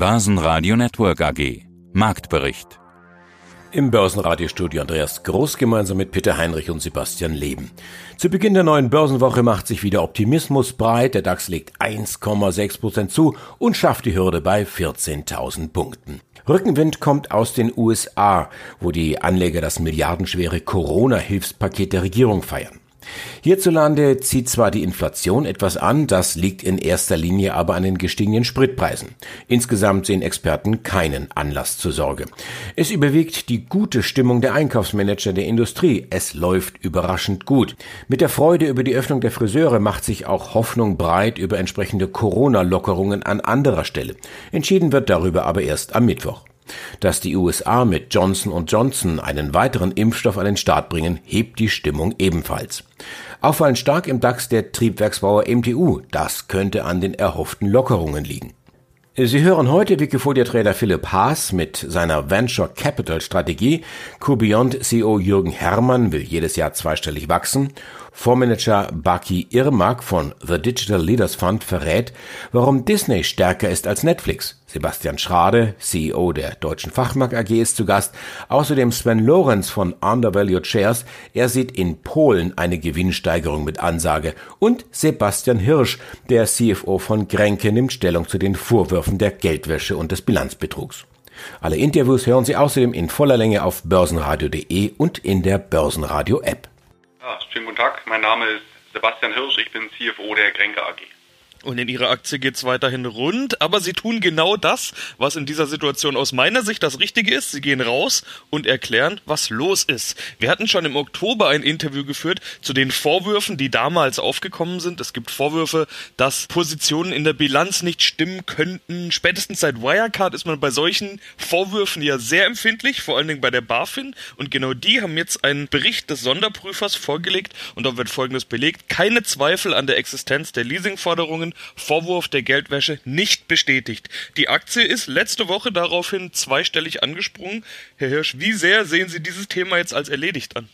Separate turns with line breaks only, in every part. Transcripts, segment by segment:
Börsenradio Network AG. Marktbericht.
Im Börsenradiostudio Andreas Groß gemeinsam mit Peter Heinrich und Sebastian Leben. Zu Beginn der neuen Börsenwoche macht sich wieder Optimismus breit. Der DAX legt 1,6 Prozent zu und schafft die Hürde bei 14.000 Punkten. Rückenwind kommt aus den USA, wo die Anleger das milliardenschwere Corona-Hilfspaket der Regierung feiern. Hierzulande zieht zwar die Inflation etwas an, das liegt in erster Linie aber an den gestiegenen Spritpreisen. Insgesamt sehen Experten keinen Anlass zur Sorge. Es überwiegt die gute Stimmung der Einkaufsmanager der Industrie. Es läuft überraschend gut. Mit der Freude über die Öffnung der Friseure macht sich auch Hoffnung breit über entsprechende Corona-Lockerungen an anderer Stelle. Entschieden wird darüber aber erst am Mittwoch. Dass die USA mit Johnson Johnson einen weiteren Impfstoff an den Start bringen, hebt die Stimmung ebenfalls. Auffallend stark im DAX der Triebwerksbauer MTU. Das könnte an den erhofften Lockerungen liegen. Sie hören heute Wikifolio-Trader Philipp Haas mit seiner Venture Capital Strategie. QBeyond CEO Jürgen Herrmann will jedes Jahr zweistellig wachsen. Fondsmanager Baki Irmak von The Digital Leaders Fund verrät, warum Disney stärker ist als Netflix. Sebastian Schrade, CEO der Deutschen Fachmark AG, ist zu Gast. Außerdem Sven Lorenz von Undervalued Shares. Er sieht in Polen eine Gewinnsteigerung mit Ansage. Und Sebastian Hirsch, der CFO von Grenke, nimmt Stellung zu den Vorwürfen der Geldwäsche und des Bilanzbetrugs. Alle Interviews hören Sie außerdem in voller Länge auf börsenradio.de und in der Börsenradio App.
Ja, schönen guten Tag. Mein Name ist Sebastian Hirsch. Ich bin CFO der Grenke AG.
Und in ihrer Aktie geht's weiterhin rund, aber sie tun genau das, was in dieser Situation aus meiner Sicht das Richtige ist. Sie gehen raus und erklären, was los ist. Wir hatten schon im Oktober ein Interview geführt zu den Vorwürfen, die damals aufgekommen sind. Es gibt Vorwürfe, dass Positionen in der Bilanz nicht stimmen könnten. Spätestens seit Wirecard ist man bei solchen Vorwürfen ja sehr empfindlich, vor allen Dingen bei der BaFin. Und genau die haben jetzt einen Bericht des Sonderprüfers vorgelegt und da wird Folgendes belegt. Keine Zweifel an der Existenz der Leasingforderungen Vorwurf der Geldwäsche nicht bestätigt. Die Aktie ist letzte Woche daraufhin zweistellig angesprungen. Herr Hirsch, wie sehr sehen Sie dieses Thema jetzt als erledigt an?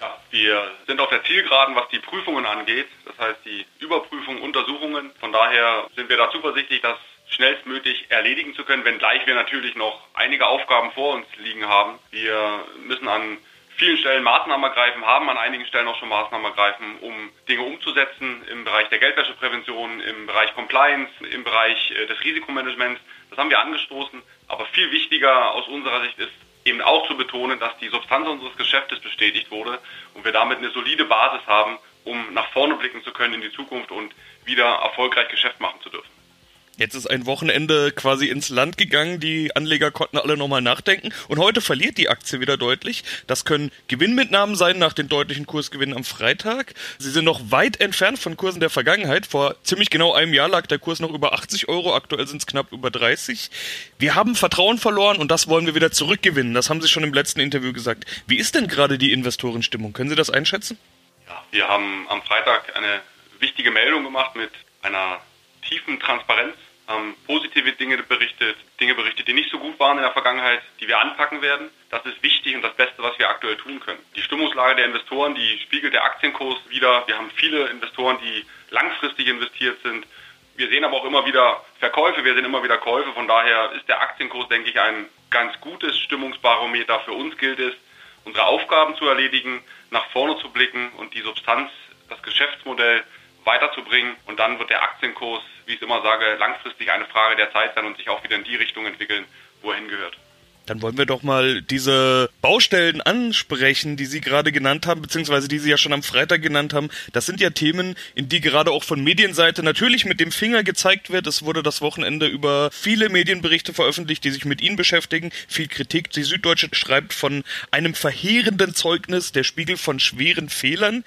Ja, wir sind auf der Zielgeraden, was die Prüfungen angeht. Das heißt, die Überprüfung, Untersuchungen. Von daher sind wir da zuversichtlich, das schnellstmöglich erledigen zu können, wenngleich wir natürlich noch einige Aufgaben vor uns liegen haben. Wir müssen an vielen Stellen Maßnahmen ergreifen, haben an einigen Stellen auch schon Maßnahmen ergreifen, um Dinge umzusetzen im Bereich der Geldwäscheprävention, im Bereich Compliance, im Bereich äh, des Risikomanagements. Das haben wir angestoßen. Aber viel wichtiger aus unserer Sicht ist eben auch zu betonen, dass die Substanz unseres Geschäftes bestätigt wurde und wir damit eine solide Basis haben, um nach vorne blicken zu können in die Zukunft und wieder erfolgreich Geschäft machen zu dürfen.
Jetzt ist ein Wochenende quasi ins Land gegangen. Die Anleger konnten alle nochmal nachdenken. Und heute verliert die Aktie wieder deutlich. Das können Gewinnmitnahmen sein nach den deutlichen Kursgewinnen am Freitag. Sie sind noch weit entfernt von Kursen der Vergangenheit. Vor ziemlich genau einem Jahr lag der Kurs noch über 80 Euro. Aktuell sind es knapp über 30. Wir haben Vertrauen verloren und das wollen wir wieder zurückgewinnen. Das haben Sie schon im letzten Interview gesagt. Wie ist denn gerade die Investorenstimmung? Können Sie das einschätzen?
Ja, wir haben am Freitag eine wichtige Meldung gemacht mit einer tiefen Transparenz, haben positive Dinge berichtet, Dinge berichtet, die nicht so gut waren in der Vergangenheit, die wir anpacken werden. Das ist wichtig und das Beste, was wir aktuell tun können. Die Stimmungslage der Investoren, die spiegelt der Aktienkurs wieder. Wir haben viele Investoren, die langfristig investiert sind. Wir sehen aber auch immer wieder Verkäufe, wir sehen immer wieder Käufe. Von daher ist der Aktienkurs, denke ich, ein ganz gutes Stimmungsbarometer. Für uns gilt es, unsere Aufgaben zu erledigen, nach vorne zu blicken und die Substanz, das Geschäftsmodell weiterzubringen. Und dann wird der Aktienkurs, wie ich es immer sage, langfristig eine Frage der Zeit sein und sich auch wieder in die Richtung entwickeln, wo er hingehört.
Dann wollen wir doch mal diese Baustellen ansprechen, die Sie gerade genannt haben, beziehungsweise die Sie ja schon am Freitag genannt haben. Das sind ja Themen, in die gerade auch von Medienseite natürlich mit dem Finger gezeigt wird. Es wurde das Wochenende über viele Medienberichte veröffentlicht, die sich mit Ihnen beschäftigen. Viel Kritik. Die Süddeutsche schreibt von einem verheerenden Zeugnis, der Spiegel von schweren Fehlern.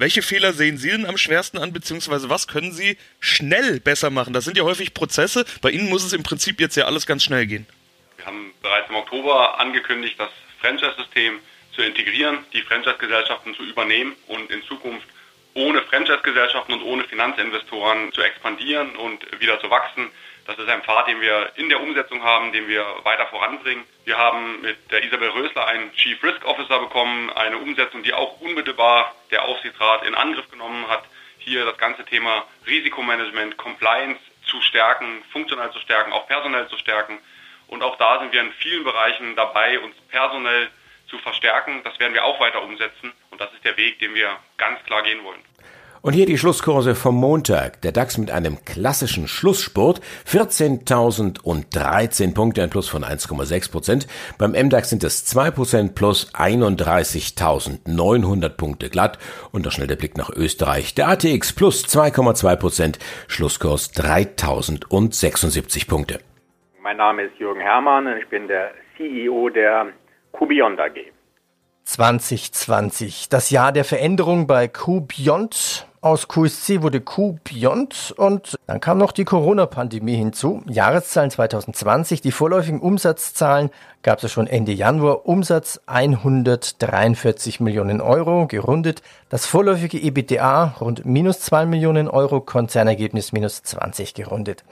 Welche Fehler sehen Sie denn am schwersten an, beziehungsweise was können Sie schnell besser machen? Das sind ja häufig Prozesse. Bei Ihnen muss es im Prinzip jetzt ja alles ganz schnell gehen.
Wir haben bereits im Oktober angekündigt, das Franchise-System zu integrieren, die Franchise-Gesellschaften zu übernehmen und in Zukunft ohne Franchise-Gesellschaften und ohne Finanzinvestoren zu expandieren und wieder zu wachsen. Das ist ein Pfad, den wir in der Umsetzung haben, den wir weiter voranbringen. Wir haben mit der Isabel Rösler einen Chief Risk Officer bekommen, eine Umsetzung, die auch unmittelbar der Aufsichtsrat in Angriff genommen hat, hier das ganze Thema Risikomanagement, Compliance zu stärken, funktional zu stärken, auch personell zu stärken. Und auch da sind wir in vielen Bereichen dabei, uns personell zu verstärken. Das werden wir auch weiter umsetzen. Und das ist der Weg, den wir ganz klar gehen wollen.
Und hier die Schlusskurse vom Montag. Der DAX mit einem klassischen Schlussspurt. 14.013 Punkte, ein Plus von 1,6 Prozent. Beim MDAX sind es 2 Prozent plus 31.900 Punkte glatt. Und da schnell der Blick nach Österreich. Der ATX plus 2,2 Prozent. Schlusskurs 3.076 Punkte.
Mein Name ist Jürgen Hermann und ich bin der CEO der Cubion AG.
2020, das Jahr der Veränderung bei QBeyond. Aus QSC wurde QBeyond und dann kam noch die Corona-Pandemie hinzu. Jahreszahlen 2020, die vorläufigen Umsatzzahlen gab es schon Ende Januar. Umsatz 143 Millionen Euro, gerundet. Das vorläufige EBTA rund minus 2 Millionen Euro, Konzernergebnis minus 20 gerundet.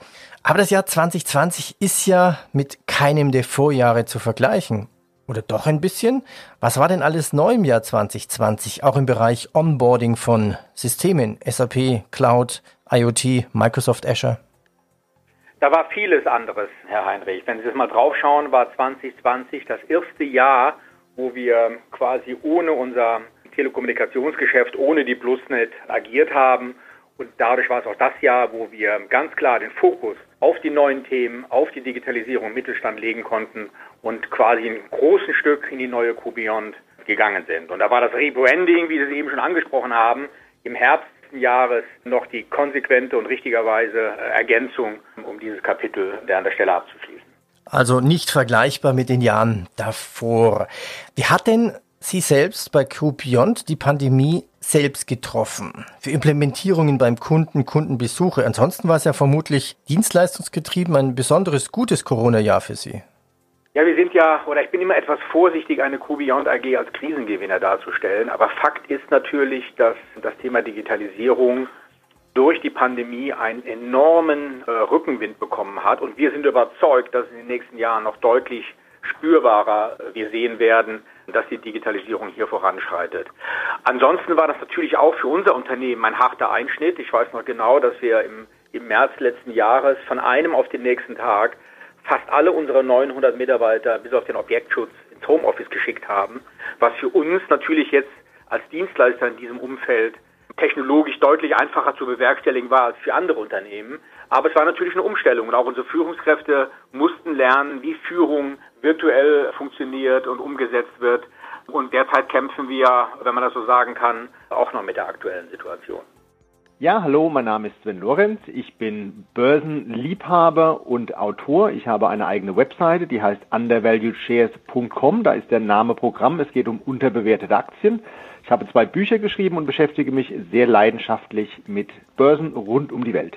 Aber das Jahr 2020 ist ja mit keinem der Vorjahre zu vergleichen. Oder doch ein bisschen? Was war denn alles neu im Jahr 2020, auch im Bereich Onboarding von Systemen, SAP, Cloud, IoT, Microsoft Azure?
Da war vieles anderes, Herr Heinrich. Wenn Sie jetzt mal draufschauen, war 2020 das erste Jahr, wo wir quasi ohne unser Telekommunikationsgeschäft, ohne die Plusnet agiert haben. Und dadurch war es auch das Jahr, wo wir ganz klar den Fokus auf die neuen Themen, auf die Digitalisierung im Mittelstand legen konnten und quasi ein großes Stück in die neue QBeyond gegangen sind. Und da war das Rebranding, wie Sie es eben schon angesprochen haben, im Herbst des Jahres noch die konsequente und richtigerweise äh, Ergänzung, um dieses Kapitel an der Stelle abzuschließen.
Also nicht vergleichbar mit den Jahren davor. Wie hat denn Sie selbst bei QBeyond die Pandemie selbst getroffen? Für Implementierungen beim Kunden, Kundenbesuche. Ansonsten war es ja vermutlich dienstleistungsgetrieben ein besonderes gutes Corona-Jahr für Sie.
Ja, wir sind ja, oder ich bin immer etwas vorsichtig, eine QBeyond AG als Krisengewinner darzustellen. Aber Fakt ist natürlich, dass das Thema Digitalisierung durch die Pandemie einen enormen äh, Rückenwind bekommen hat. Und wir sind überzeugt, dass in den nächsten Jahren noch deutlich spürbarer äh, wir sehen werden, dass die Digitalisierung hier voranschreitet. Ansonsten war das natürlich auch für unser Unternehmen ein harter Einschnitt. Ich weiß noch genau, dass wir im, im März letzten Jahres von einem auf den nächsten Tag fast alle unsere 900 Mitarbeiter bis auf den Objektschutz ins Homeoffice geschickt haben, was für uns natürlich jetzt als Dienstleister in diesem Umfeld technologisch deutlich einfacher zu bewerkstelligen war als für andere Unternehmen. Aber es war natürlich eine Umstellung und auch unsere Führungskräfte mussten lernen, wie Führung virtuell funktioniert und umgesetzt wird. Und derzeit kämpfen wir, wenn man das so sagen kann, auch noch mit der aktuellen Situation.
Ja, hallo, mein Name ist Sven Lorenz. Ich bin Börsenliebhaber und Autor. Ich habe eine eigene Webseite, die heißt undervaluedshares.com. Da ist der Name Programm. Es geht um unterbewertete Aktien. Ich habe zwei Bücher geschrieben und beschäftige mich sehr leidenschaftlich mit Börsen rund um die Welt.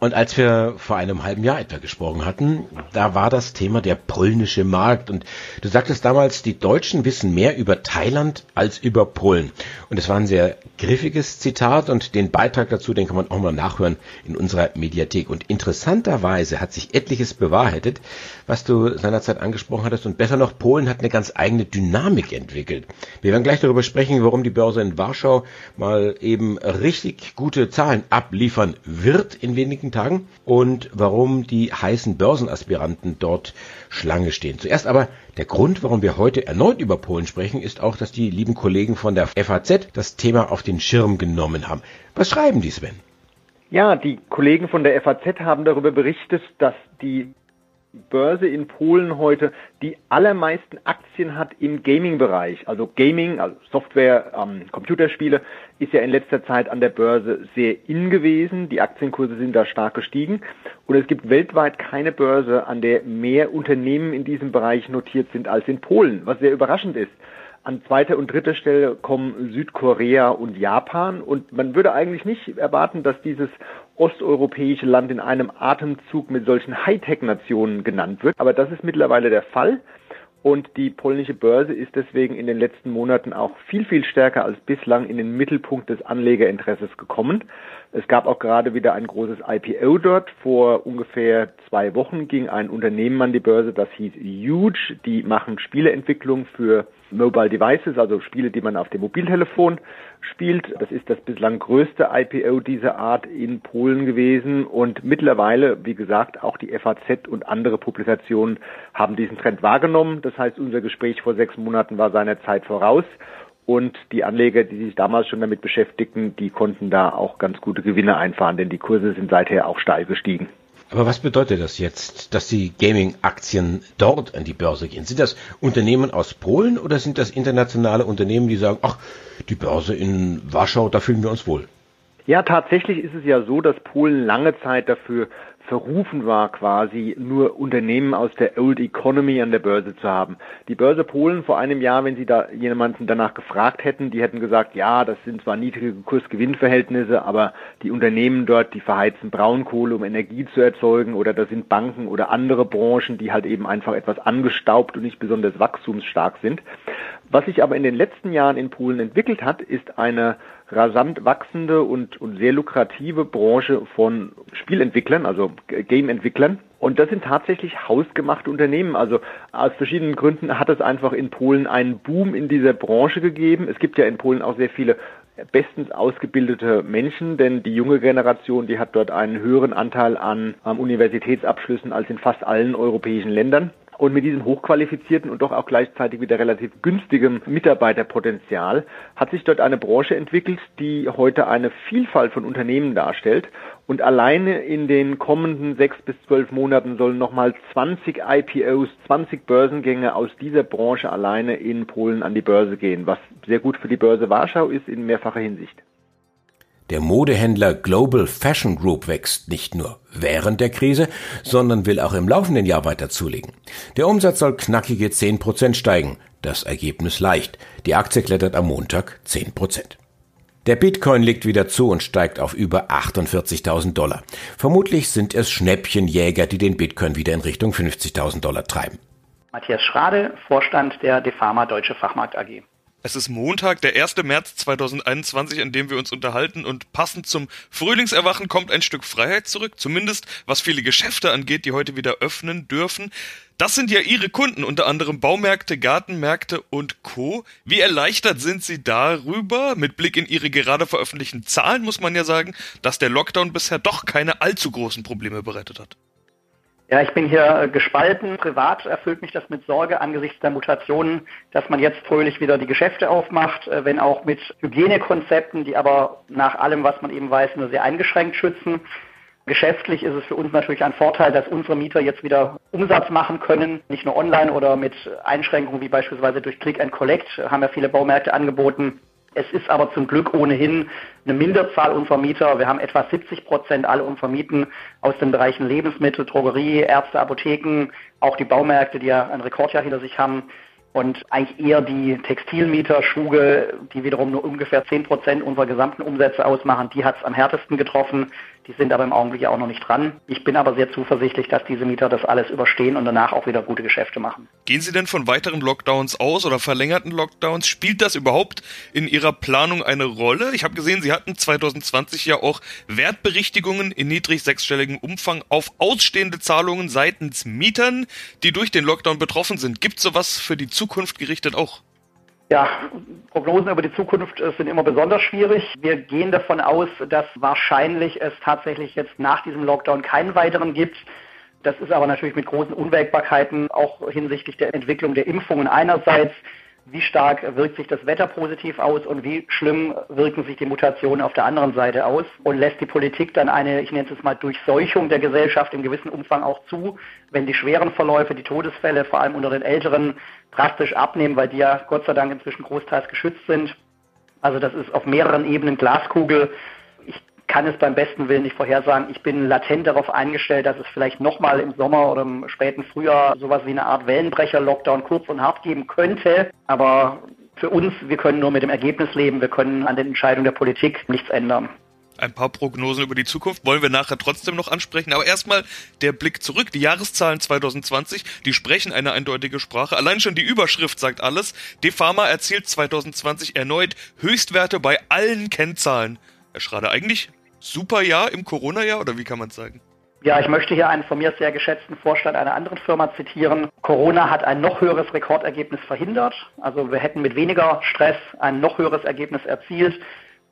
Und als wir vor einem halben Jahr etwa gesprochen hatten, da war das Thema der polnische Markt. Und du sagtest damals, die Deutschen wissen mehr über Thailand als über Polen. Und es war ein sehr griffiges Zitat und den Beitrag dazu, den kann man auch mal nachhören in unserer Mediathek. Und interessanterweise hat sich etliches bewahrheitet, was du seinerzeit angesprochen hattest. Und besser noch, Polen hat eine ganz eigene Dynamik entwickelt. Wir werden gleich darüber sprechen, warum die Börse in Warschau mal eben richtig gute Zahlen abliefern wird in wenigen wenigen Tagen und warum die heißen Börsenaspiranten dort Schlange stehen. Zuerst aber der Grund, warum wir heute erneut über Polen sprechen, ist auch, dass die lieben Kollegen von der FAZ das Thema auf den Schirm genommen haben. Was schreiben die, Sven?
Ja, die Kollegen von der FAZ haben darüber berichtet, dass die Börse in Polen heute die allermeisten Aktien hat im Gaming-Bereich. Also Gaming, also Software, ähm, Computerspiele, ist ja in letzter Zeit an der Börse sehr in gewesen. Die Aktienkurse sind da stark gestiegen. Und es gibt weltweit keine Börse, an der mehr Unternehmen in diesem Bereich notiert sind als in Polen, was sehr überraschend ist. An zweiter und dritter Stelle kommen Südkorea und Japan. Und man würde eigentlich nicht erwarten, dass dieses osteuropäische Land in einem Atemzug mit solchen Hightech-Nationen genannt wird. Aber das ist mittlerweile der Fall. Und die polnische Börse ist deswegen in den letzten Monaten auch viel, viel stärker als bislang in den Mittelpunkt des Anlegerinteresses gekommen. Es gab auch gerade wieder ein großes IPO dort. Vor ungefähr zwei Wochen ging ein Unternehmen an die Börse, das hieß Huge. Die machen Spieleentwicklung für Mobile Devices, also Spiele, die man auf dem Mobiltelefon spielt. Das ist das bislang größte IPO dieser Art in Polen gewesen und mittlerweile, wie gesagt, auch die FAZ und andere Publikationen haben diesen Trend wahrgenommen. Das heißt, unser Gespräch vor sechs Monaten war seiner Zeit voraus und die Anleger, die sich damals schon damit beschäftigten, die konnten da auch ganz gute Gewinne einfahren, denn die Kurse sind seither auch steil gestiegen.
Aber was bedeutet das jetzt, dass die Gaming-Aktien dort an die Börse gehen? Sind das Unternehmen aus Polen oder sind das internationale Unternehmen, die sagen, ach, die Börse in Warschau, da fühlen wir uns wohl?
Ja, tatsächlich ist es ja so, dass Polen lange Zeit dafür verrufen war, quasi nur Unternehmen aus der Old Economy an der Börse zu haben. Die Börse Polen vor einem Jahr, wenn Sie da jemanden danach gefragt hätten, die hätten gesagt, ja, das sind zwar niedrige Kurs-Gewinn-Verhältnisse, aber die Unternehmen dort, die verheizen Braunkohle, um Energie zu erzeugen, oder das sind Banken oder andere Branchen, die halt eben einfach etwas angestaubt und nicht besonders wachstumsstark sind. Was sich aber in den letzten Jahren in Polen entwickelt hat, ist eine rasant wachsende und, und sehr lukrative Branche von Spielentwicklern, also Game-Entwicklern. Und das sind tatsächlich hausgemachte Unternehmen. Also aus verschiedenen Gründen hat es einfach in Polen einen Boom in dieser Branche gegeben. Es gibt ja in Polen auch sehr viele bestens ausgebildete Menschen, denn die junge Generation, die hat dort einen höheren Anteil an, an Universitätsabschlüssen als in fast allen europäischen Ländern. Und mit diesem hochqualifizierten und doch auch gleichzeitig wieder relativ günstigem Mitarbeiterpotenzial hat sich dort eine Branche entwickelt, die heute eine Vielfalt von Unternehmen darstellt. Und alleine in den kommenden sechs bis zwölf Monaten sollen nochmal 20 IPOs, 20 Börsengänge aus dieser Branche alleine in Polen an die Börse gehen, was sehr gut für die Börse Warschau ist in mehrfacher Hinsicht.
Der Modehändler Global Fashion Group wächst nicht nur während der Krise, sondern will auch im laufenden Jahr weiter zulegen. Der Umsatz soll knackige 10% steigen, das Ergebnis leicht. Die Aktie klettert am Montag 10%. Der Bitcoin legt wieder zu und steigt auf über 48.000 Dollar. Vermutlich sind es Schnäppchenjäger, die den Bitcoin wieder in Richtung 50.000 Dollar treiben.
Matthias Schrade, Vorstand der Defama Deutsche Fachmarkt AG.
Es ist Montag, der 1. März 2021, an dem wir uns unterhalten und passend zum Frühlingserwachen kommt ein Stück Freiheit zurück, zumindest was viele Geschäfte angeht, die heute wieder öffnen dürfen. Das sind ja Ihre Kunden, unter anderem Baumärkte, Gartenmärkte und Co. Wie erleichtert sind Sie darüber? Mit Blick in Ihre gerade veröffentlichten Zahlen muss man ja sagen, dass der Lockdown bisher doch keine allzu großen Probleme bereitet hat.
Ja, ich bin hier äh, gespalten. Privat erfüllt mich das mit Sorge angesichts der Mutationen, dass man jetzt fröhlich wieder die Geschäfte aufmacht, äh, wenn auch mit Hygienekonzepten, die aber nach allem, was man eben weiß, nur sehr eingeschränkt schützen. Geschäftlich ist es für uns natürlich ein Vorteil, dass unsere Mieter jetzt wieder Umsatz machen können, nicht nur online oder mit Einschränkungen wie beispielsweise durch Click and Collect, haben ja viele Baumärkte angeboten. Es ist aber zum Glück ohnehin eine Minderzahl unserer Mieter. Wir haben etwa 70 Prozent alle unserer Mieten aus den Bereichen Lebensmittel, Drogerie, Ärzte, Apotheken, auch die Baumärkte, die ja ein Rekordjahr hinter sich haben. Und eigentlich eher die Textilmieter, Schuge, die wiederum nur ungefähr 10 Prozent unserer gesamten Umsätze ausmachen, die hat es am härtesten getroffen. Die sind aber im Augenblick ja auch noch nicht dran. Ich bin aber sehr zuversichtlich, dass diese Mieter das alles überstehen und danach auch wieder gute Geschäfte machen.
Gehen Sie denn von weiteren Lockdowns aus oder verlängerten Lockdowns? Spielt das überhaupt in Ihrer Planung eine Rolle? Ich habe gesehen, Sie hatten 2020 ja auch Wertberichtigungen in niedrig sechsstelligem Umfang auf ausstehende Zahlungen seitens Mietern, die durch den Lockdown betroffen sind. Gibt es sowas für die Zukunft gerichtet auch?
Ja, Prognosen über die Zukunft äh, sind immer besonders schwierig. Wir gehen davon aus, dass wahrscheinlich es tatsächlich jetzt nach diesem Lockdown keinen weiteren gibt. Das ist aber natürlich mit großen Unwägbarkeiten auch hinsichtlich der Entwicklung der Impfungen einerseits wie stark wirkt sich das Wetter positiv aus und wie schlimm wirken sich die Mutationen auf der anderen Seite aus und lässt die Politik dann eine, ich nenne es mal, Durchseuchung der Gesellschaft im gewissen Umfang auch zu, wenn die schweren Verläufe, die Todesfälle, vor allem unter den Älteren, drastisch abnehmen, weil die ja Gott sei Dank inzwischen großteils geschützt sind. Also das ist auf mehreren Ebenen Glaskugel kann es beim besten Willen nicht vorhersagen. Ich bin latent darauf eingestellt, dass es vielleicht nochmal im Sommer oder im späten Frühjahr sowas wie eine Art Wellenbrecher-Lockdown kurz und hart geben könnte. Aber für uns, wir können nur mit dem Ergebnis leben. Wir können an den Entscheidungen der Politik nichts ändern.
Ein paar Prognosen über die Zukunft wollen wir nachher trotzdem noch ansprechen. Aber erstmal der Blick zurück. Die Jahreszahlen 2020, die sprechen eine eindeutige Sprache. Allein schon die Überschrift sagt alles. Defama erzielt 2020 erneut Höchstwerte bei allen Kennzahlen. Herr Schrader, eigentlich super Jahr im Corona-Jahr oder wie kann man sagen?
Ja, ich möchte hier einen von mir sehr geschätzten Vorstand einer anderen Firma zitieren. Corona hat ein noch höheres Rekordergebnis verhindert. Also wir hätten mit weniger Stress ein noch höheres Ergebnis erzielt,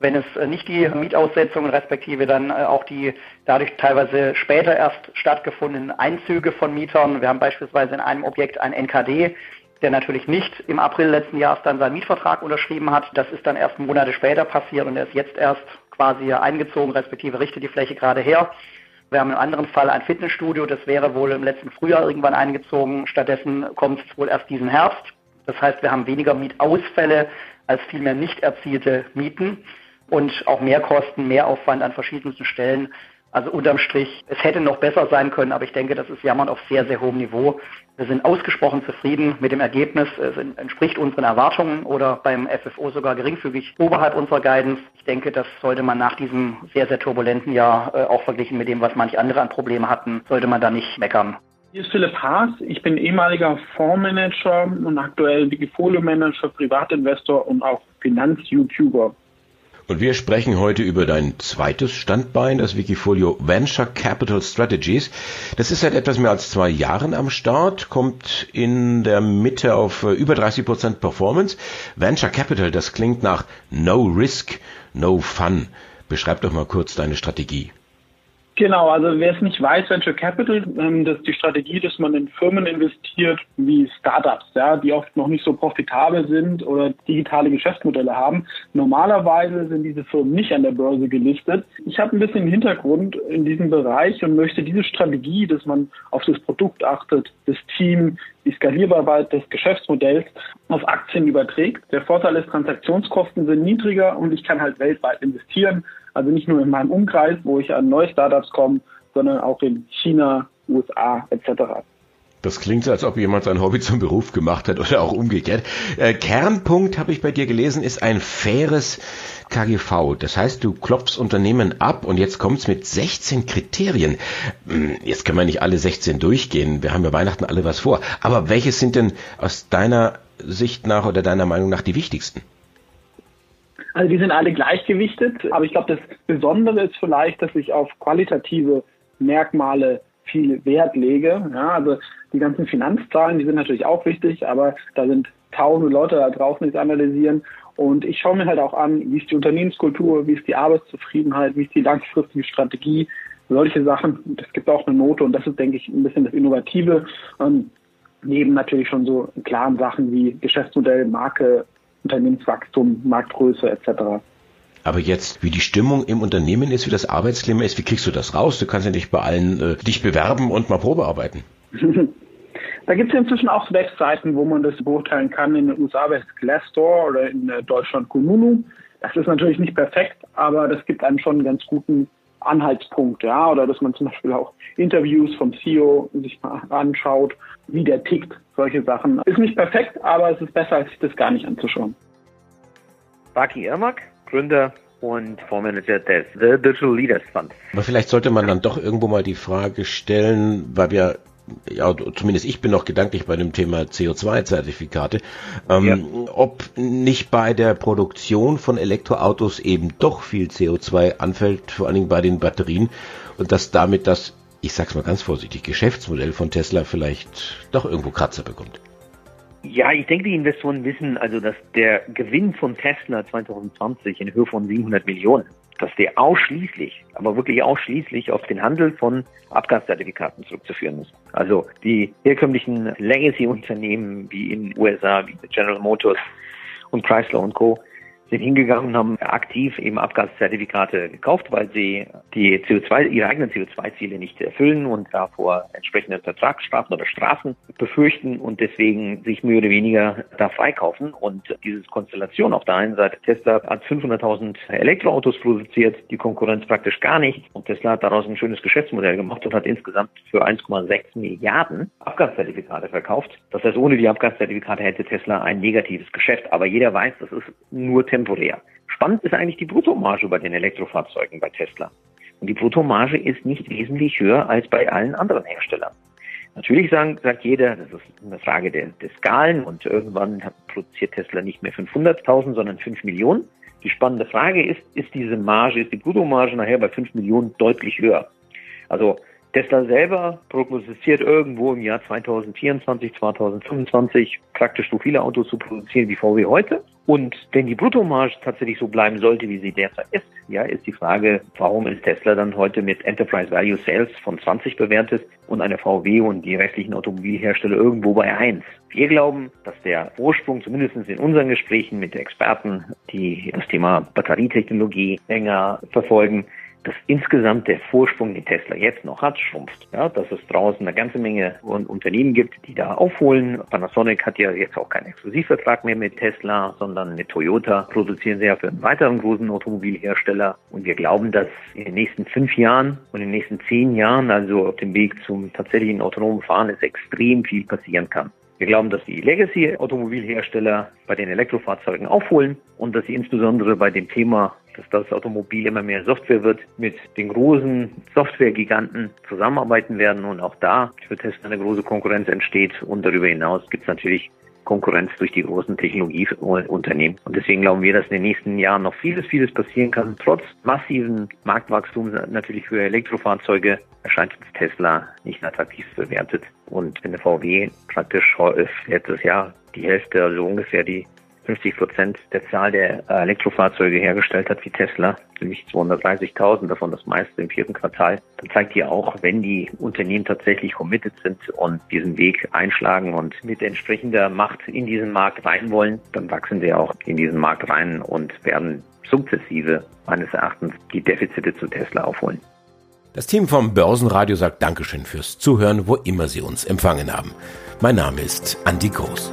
wenn es äh, nicht die Mietaussetzungen respektive dann äh, auch die dadurch teilweise später erst stattgefundenen Einzüge von Mietern. Wir haben beispielsweise in einem Objekt ein NKD, der natürlich nicht im April letzten Jahres dann seinen Mietvertrag unterschrieben hat. Das ist dann erst Monate später passiert und er ist jetzt erst quasi eingezogen, respektive richtet die Fläche gerade her. Wir haben im anderen Fall ein Fitnessstudio, das wäre wohl im letzten Frühjahr irgendwann eingezogen. Stattdessen kommt es wohl erst diesen Herbst. Das heißt, wir haben weniger Mietausfälle als vielmehr nicht erzielte Mieten und auch Mehrkosten, Mehraufwand an verschiedensten Stellen. Also unterm Strich, es hätte noch besser sein können, aber ich denke, das ist Jammern auf sehr, sehr hohem Niveau. Wir sind ausgesprochen zufrieden mit dem Ergebnis. Es entspricht unseren Erwartungen oder beim FFO sogar geringfügig oberhalb unserer Guidance. Ich denke, das sollte man nach diesem sehr, sehr turbulenten Jahr, äh, auch verglichen mit dem, was manche andere an Problemen hatten, sollte man da nicht meckern.
Hier ist Philipp Haas. Ich bin ehemaliger Fondsmanager und aktuell Wikifolio-Manager, Privatinvestor und auch Finanz-YouTuber.
Und wir sprechen heute über dein zweites Standbein, das Wikifolio Venture Capital Strategies. Das ist seit etwas mehr als zwei Jahren am Start, kommt in der Mitte auf äh, über 30 Prozent Performance. Venture Capital, das klingt nach No Risk, No Fun. Beschreib doch mal kurz deine Strategie.
Genau, also wer es nicht weiß, Venture Capital, ähm, das ist die Strategie, dass man in Firmen investiert wie Startups, ja, die oft noch nicht so profitabel sind oder digitale Geschäftsmodelle haben. Normalerweise sind diese Firmen nicht an der Börse gelistet. Ich habe ein bisschen Hintergrund in diesem Bereich und möchte diese Strategie, dass man auf das Produkt achtet, das Team, die Skalierbarkeit des Geschäftsmodells auf Aktien überträgt. Der Vorteil ist, Transaktionskosten sind niedriger und ich kann halt weltweit investieren. Also nicht nur in meinem Umkreis, wo ich an neue Startups komme, sondern auch in China, USA etc.
Das klingt so, als ob jemand sein Hobby zum Beruf gemacht hat oder auch umgekehrt. Äh, Kernpunkt, habe ich bei dir gelesen, ist ein faires KGV. Das heißt, du klopfst Unternehmen ab und jetzt kommt's mit 16 Kriterien. Hm, jetzt können wir nicht alle 16 durchgehen. Wir haben ja Weihnachten alle was vor. Aber welche sind denn aus deiner Sicht nach oder deiner Meinung nach die wichtigsten?
Also die sind alle gleichgewichtet, aber ich glaube, das Besondere ist vielleicht, dass ich auf qualitative Merkmale viel Wert lege. Ja, also die ganzen Finanzzahlen, die sind natürlich auch wichtig, aber da sind tausende Leute da draußen, die es analysieren. Und ich schaue mir halt auch an, wie ist die Unternehmenskultur, wie ist die Arbeitszufriedenheit, wie ist die langfristige Strategie, solche Sachen. Das gibt auch eine Note und das ist, denke ich, ein bisschen das Innovative. Ähm, neben natürlich schon so klaren Sachen wie Geschäftsmodell, Marke, Unternehmenswachstum, Marktgröße etc.
Aber jetzt, wie die Stimmung im Unternehmen ist, wie das Arbeitsklima ist, wie kriegst du das raus? Du kannst ja nicht bei allen äh, dich bewerben und mal Probe arbeiten.
da gibt es inzwischen auch Webseiten, wo man das beurteilen kann. In den USA wäre es Glassdoor oder in äh, Deutschland Kununu. Das ist natürlich nicht perfekt, aber das gibt einem schon einen ganz guten Anhaltspunkt, ja, oder dass man zum Beispiel auch Interviews vom CEO sich mal anschaut, wie der tickt, solche Sachen. Ist nicht perfekt, aber es ist besser, als sich das gar nicht anzuschauen.
Baki Irmak, Gründer und Fondsmanager des The Digital Leaders Fund.
Aber vielleicht sollte man dann doch irgendwo mal die Frage stellen, weil wir ja, zumindest ich bin noch gedanklich bei dem Thema CO2-Zertifikate, ähm, ja. ob nicht bei der Produktion von Elektroautos eben doch viel CO2 anfällt, vor allen Dingen bei den Batterien, und dass damit das, ich sag's mal ganz vorsichtig, Geschäftsmodell von Tesla vielleicht doch irgendwo Kratzer bekommt.
Ja, ich denke, die Investoren wissen also, dass der Gewinn von Tesla 2020 in Höhe von 700 Millionen dass der ausschließlich, aber wirklich ausschließlich auf den Handel von Abgaszertifikaten zurückzuführen ist. Also die herkömmlichen Legacy-Unternehmen wie in den USA, wie General Motors und Chrysler und Co sind hingegangen und haben aktiv eben Abgaszertifikate gekauft, weil sie die CO2, ihre eigenen CO2-Ziele nicht erfüllen und davor entsprechende Vertragsstrafen oder Strafen befürchten und deswegen sich mehr oder weniger da freikaufen. Und diese Konstellation auf der einen Seite, Tesla hat 500.000 Elektroautos produziert, die Konkurrenz praktisch gar nicht. Und Tesla hat daraus ein schönes Geschäftsmodell gemacht und hat insgesamt für 1,6 Milliarden Abgaszertifikate verkauft. Das heißt, ohne die Abgaszertifikate hätte Tesla ein negatives Geschäft. Aber jeder weiß, das ist nur. Spannend ist eigentlich die Bruttomarge bei den Elektrofahrzeugen bei Tesla. Und die Bruttomarge ist nicht wesentlich höher als bei allen anderen Herstellern. Natürlich sagen, sagt jeder, das ist eine Frage der, der Skalen und irgendwann produziert Tesla nicht mehr 500.000, sondern 5 Millionen. Die spannende Frage ist, ist diese Marge, ist die Bruttomarge nachher bei 5 Millionen deutlich höher? Also Tesla selber prognostiziert irgendwo im Jahr 2024, 2025 praktisch so viele Autos zu produzieren wie VW heute. Und wenn die Bruttomarge tatsächlich so bleiben sollte, wie sie derzeit ist, ja, ist die Frage, warum ist Tesla dann heute mit Enterprise Value Sales von 20 bewertet und eine VW und die restlichen Automobilhersteller irgendwo bei 1? Wir glauben, dass der Vorsprung, zumindest in unseren Gesprächen mit Experten, die das Thema Batterietechnologie länger verfolgen, dass insgesamt der Vorsprung, den Tesla jetzt noch hat, schrumpft. Ja, dass es draußen eine ganze Menge Unternehmen gibt, die da aufholen. Panasonic hat ja jetzt auch keinen Exklusivvertrag mehr mit Tesla, sondern mit Toyota produzieren sie ja für einen weiteren großen Automobilhersteller. Und wir glauben, dass in den nächsten fünf Jahren und in den nächsten zehn Jahren, also auf dem Weg zum tatsächlichen autonomen Fahren, es extrem viel passieren kann. Wir glauben, dass die Legacy-Automobilhersteller bei den Elektrofahrzeugen aufholen und dass sie insbesondere bei dem Thema dass das Automobil immer mehr Software wird, mit den großen Softwaregiganten zusammenarbeiten werden und auch da für Tesla eine große Konkurrenz entsteht. Und darüber hinaus gibt es natürlich Konkurrenz durch die großen Technologieunternehmen. Und deswegen glauben wir, dass in den nächsten Jahren noch vieles, vieles passieren kann. Trotz massiven Marktwachstums natürlich für Elektrofahrzeuge erscheint uns Tesla nicht attraktiv bewertet. Und wenn der VW praktisch letztes Jahr die Hälfte, also ungefähr die 50 Prozent der Zahl der äh, Elektrofahrzeuge hergestellt hat wie Tesla, nämlich 230.000, davon das meiste im vierten Quartal, dann zeigt hier auch, wenn die Unternehmen tatsächlich committed sind und diesen Weg einschlagen und mit entsprechender Macht in diesen Markt rein wollen, dann wachsen sie auch in diesen Markt rein und werden sukzessive meines Erachtens die Defizite zu Tesla aufholen.
Das Team vom Börsenradio sagt Dankeschön fürs Zuhören, wo immer Sie uns empfangen haben. Mein Name ist Andi Groß.